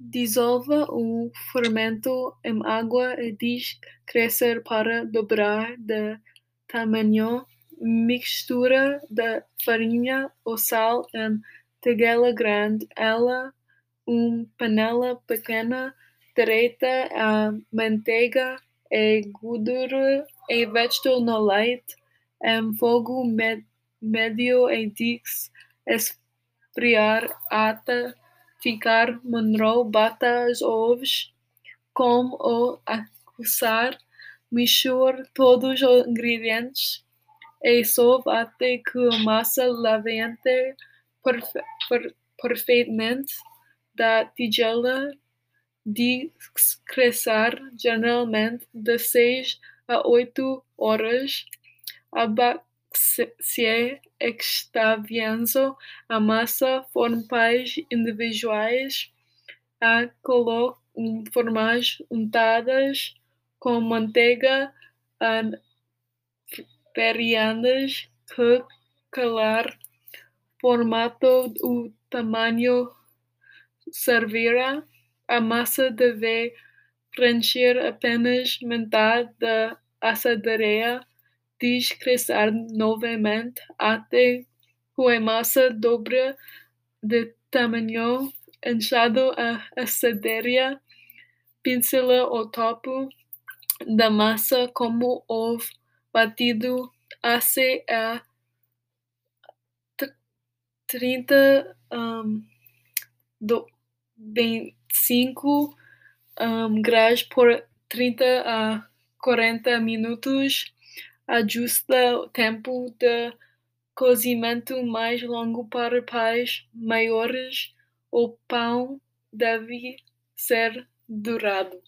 Dissolva o fermento em água e deixe crescer para dobrar de tamanho. Misture a farinha e sal em tigela grande. Em uma panela pequena, derreta a manteiga e gordura e vegetal no leite em fogo médio e deixe esfriar até ficar marrom. Bata os ovos com o açúcar, misture todos os ingredientes e sove até que a massa levante perfeitamente da tigela. Deixe crescer geralmente de seis a oito horas. Abasteça esvaziando a massa. Forme pães individuais e coloque formas untadas com manteiga vasilhas que calar. Formato e tamanho servirá. A massa deve preencher apenas metade da assadeira. Deixe crescer novamente até que a massa dobre de tamanho. Encha a assadeira. Pincele o topo da massa com ovo batido. Asse a trinta vinte graus por trinta a quarenta minutos. Ajuste o tempo de cozimento mais longo para pães maiores. O pão deve ser dourado.